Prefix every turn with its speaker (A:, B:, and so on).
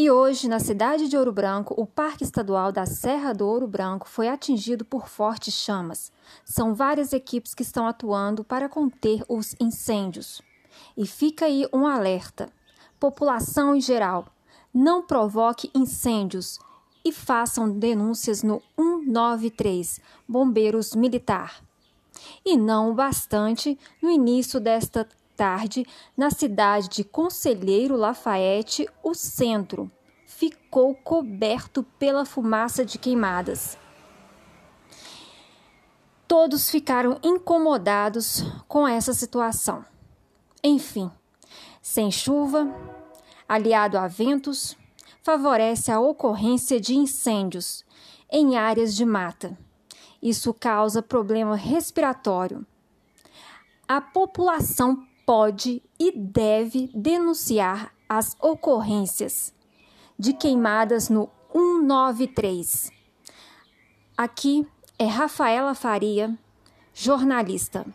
A: E hoje, na cidade de Ouro Branco, o Parque Estadual da Serra do Ouro Branco foi atingido por fortes chamas. São várias equipes que estão atuando para conter os incêndios. E fica aí um alerta: população em geral, não provoque incêndios e façam denúncias no 193 Bombeiros Militar. E não o bastante, no início desta tarde, na cidade de Conselheiro Lafayette, o centro ficou coberto pela fumaça de queimadas. Todos ficaram incomodados com essa situação. Enfim, sem chuva, aliado a ventos, favorece a ocorrência de incêndios em áreas de mata. Isso causa problema respiratório. A população pode e deve denunciar as ocorrências de queimadas no 193. Aqui é Rafaela Faria, jornalista.